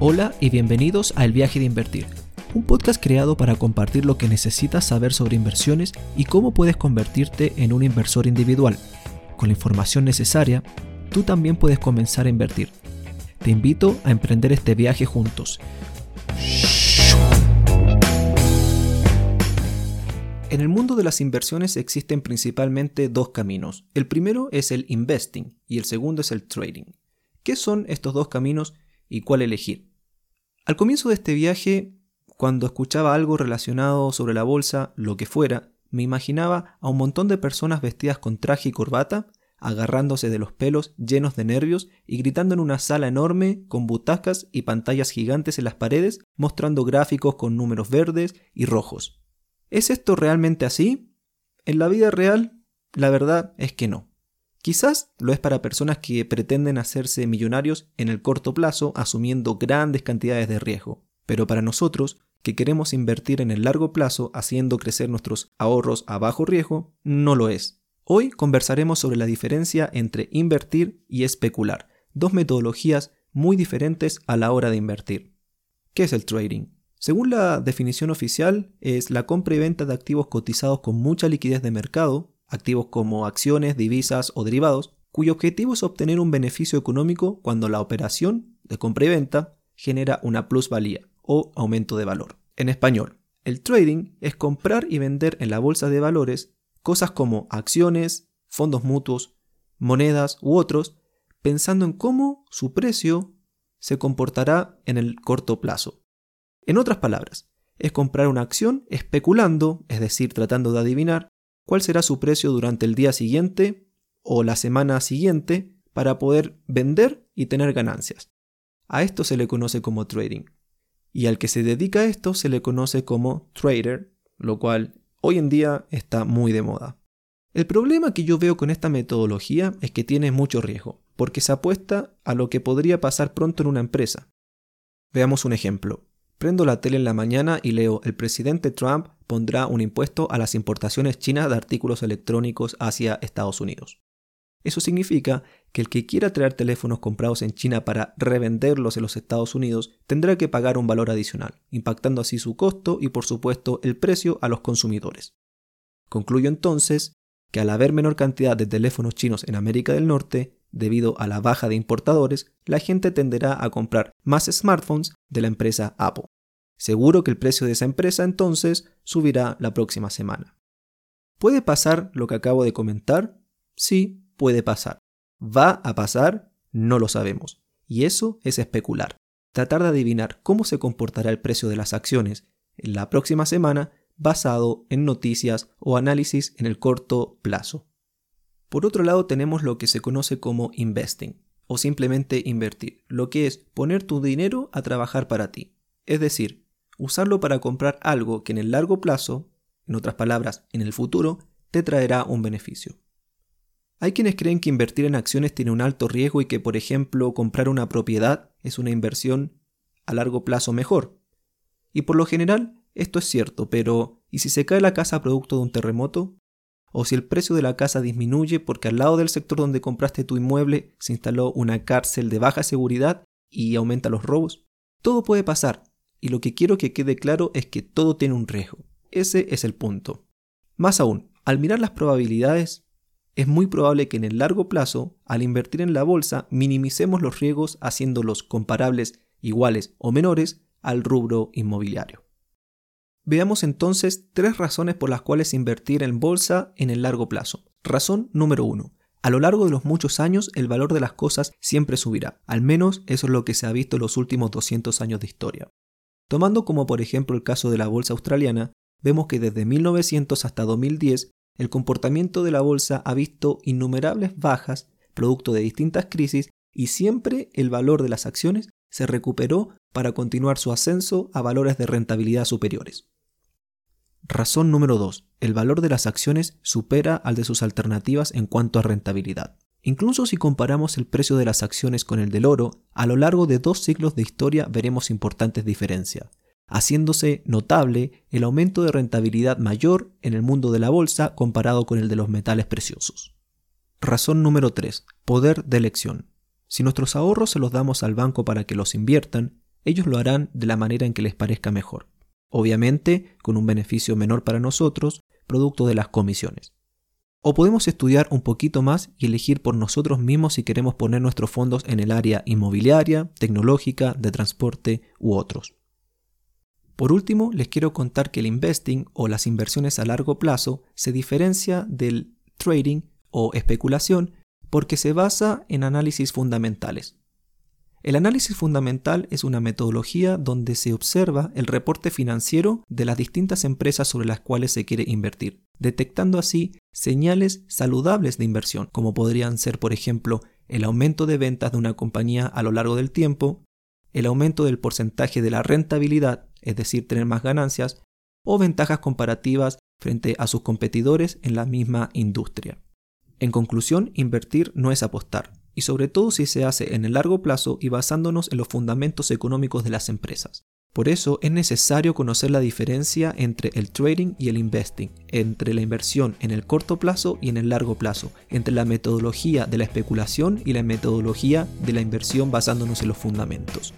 Hola y bienvenidos a El viaje de invertir, un podcast creado para compartir lo que necesitas saber sobre inversiones y cómo puedes convertirte en un inversor individual. Con la información necesaria, tú también puedes comenzar a invertir. Te invito a emprender este viaje juntos. En el mundo de las inversiones existen principalmente dos caminos. El primero es el investing y el segundo es el trading. ¿Qué son estos dos caminos y cuál elegir? Al comienzo de este viaje, cuando escuchaba algo relacionado sobre la bolsa, lo que fuera, me imaginaba a un montón de personas vestidas con traje y corbata, agarrándose de los pelos llenos de nervios y gritando en una sala enorme con butacas y pantallas gigantes en las paredes mostrando gráficos con números verdes y rojos. ¿Es esto realmente así? En la vida real, la verdad es que no. Quizás lo es para personas que pretenden hacerse millonarios en el corto plazo asumiendo grandes cantidades de riesgo, pero para nosotros, que queremos invertir en el largo plazo haciendo crecer nuestros ahorros a bajo riesgo, no lo es. Hoy conversaremos sobre la diferencia entre invertir y especular, dos metodologías muy diferentes a la hora de invertir. ¿Qué es el trading? Según la definición oficial, es la compra y venta de activos cotizados con mucha liquidez de mercado, activos como acciones, divisas o derivados, cuyo objetivo es obtener un beneficio económico cuando la operación de compra y venta genera una plusvalía o aumento de valor. En español, el trading es comprar y vender en la bolsa de valores cosas como acciones, fondos mutuos, monedas u otros, pensando en cómo su precio se comportará en el corto plazo. En otras palabras, es comprar una acción especulando, es decir, tratando de adivinar cuál será su precio durante el día siguiente o la semana siguiente para poder vender y tener ganancias. A esto se le conoce como trading. Y al que se dedica a esto se le conoce como trader, lo cual hoy en día está muy de moda. El problema que yo veo con esta metodología es que tiene mucho riesgo, porque se apuesta a lo que podría pasar pronto en una empresa. Veamos un ejemplo. Prendo la tele en la mañana y leo el presidente Trump pondrá un impuesto a las importaciones chinas de artículos electrónicos hacia Estados Unidos. Eso significa que el que quiera traer teléfonos comprados en China para revenderlos en los Estados Unidos tendrá que pagar un valor adicional, impactando así su costo y por supuesto el precio a los consumidores. Concluyo entonces que al haber menor cantidad de teléfonos chinos en América del Norte, debido a la baja de importadores, la gente tenderá a comprar más smartphones de la empresa Apple. Seguro que el precio de esa empresa entonces subirá la próxima semana. ¿Puede pasar lo que acabo de comentar? Sí, puede pasar. ¿Va a pasar? No lo sabemos. Y eso es especular. Tratar de adivinar cómo se comportará el precio de las acciones en la próxima semana basado en noticias o análisis en el corto plazo. Por otro lado tenemos lo que se conoce como investing o simplemente invertir, lo que es poner tu dinero a trabajar para ti. Es decir, usarlo para comprar algo que en el largo plazo, en otras palabras, en el futuro, te traerá un beneficio. Hay quienes creen que invertir en acciones tiene un alto riesgo y que, por ejemplo, comprar una propiedad es una inversión a largo plazo mejor. Y por lo general, esto es cierto, pero ¿y si se cae la casa producto de un terremoto? O si el precio de la casa disminuye porque al lado del sector donde compraste tu inmueble se instaló una cárcel de baja seguridad y aumenta los robos. Todo puede pasar, y lo que quiero que quede claro es que todo tiene un riesgo. Ese es el punto. Más aún, al mirar las probabilidades, es muy probable que en el largo plazo, al invertir en la bolsa, minimicemos los riesgos haciéndolos comparables, iguales o menores al rubro inmobiliario. Veamos entonces tres razones por las cuales invertir en bolsa en el largo plazo. Razón número uno. A lo largo de los muchos años el valor de las cosas siempre subirá, al menos eso es lo que se ha visto en los últimos 200 años de historia. Tomando como por ejemplo el caso de la bolsa australiana, vemos que desde 1900 hasta 2010 el comportamiento de la bolsa ha visto innumerables bajas producto de distintas crisis y siempre el valor de las acciones se recuperó para continuar su ascenso a valores de rentabilidad superiores. Razón número 2. El valor de las acciones supera al de sus alternativas en cuanto a rentabilidad. Incluso si comparamos el precio de las acciones con el del oro, a lo largo de dos siglos de historia veremos importantes diferencias, haciéndose notable el aumento de rentabilidad mayor en el mundo de la bolsa comparado con el de los metales preciosos. Razón número 3. Poder de elección. Si nuestros ahorros se los damos al banco para que los inviertan, ellos lo harán de la manera en que les parezca mejor. Obviamente, con un beneficio menor para nosotros, producto de las comisiones. O podemos estudiar un poquito más y elegir por nosotros mismos si queremos poner nuestros fondos en el área inmobiliaria, tecnológica, de transporte u otros. Por último, les quiero contar que el investing o las inversiones a largo plazo se diferencia del trading o especulación porque se basa en análisis fundamentales. El análisis fundamental es una metodología donde se observa el reporte financiero de las distintas empresas sobre las cuales se quiere invertir, detectando así señales saludables de inversión, como podrían ser, por ejemplo, el aumento de ventas de una compañía a lo largo del tiempo, el aumento del porcentaje de la rentabilidad, es decir, tener más ganancias, o ventajas comparativas frente a sus competidores en la misma industria. En conclusión, invertir no es apostar, y sobre todo si se hace en el largo plazo y basándonos en los fundamentos económicos de las empresas. Por eso es necesario conocer la diferencia entre el trading y el investing, entre la inversión en el corto plazo y en el largo plazo, entre la metodología de la especulación y la metodología de la inversión basándonos en los fundamentos.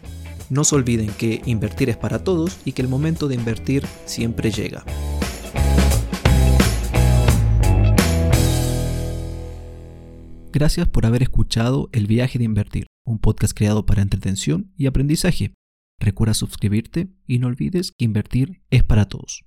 No se olviden que invertir es para todos y que el momento de invertir siempre llega. Gracias por haber escuchado El viaje de invertir, un podcast creado para entretención y aprendizaje. Recuerda suscribirte y no olvides que invertir es para todos.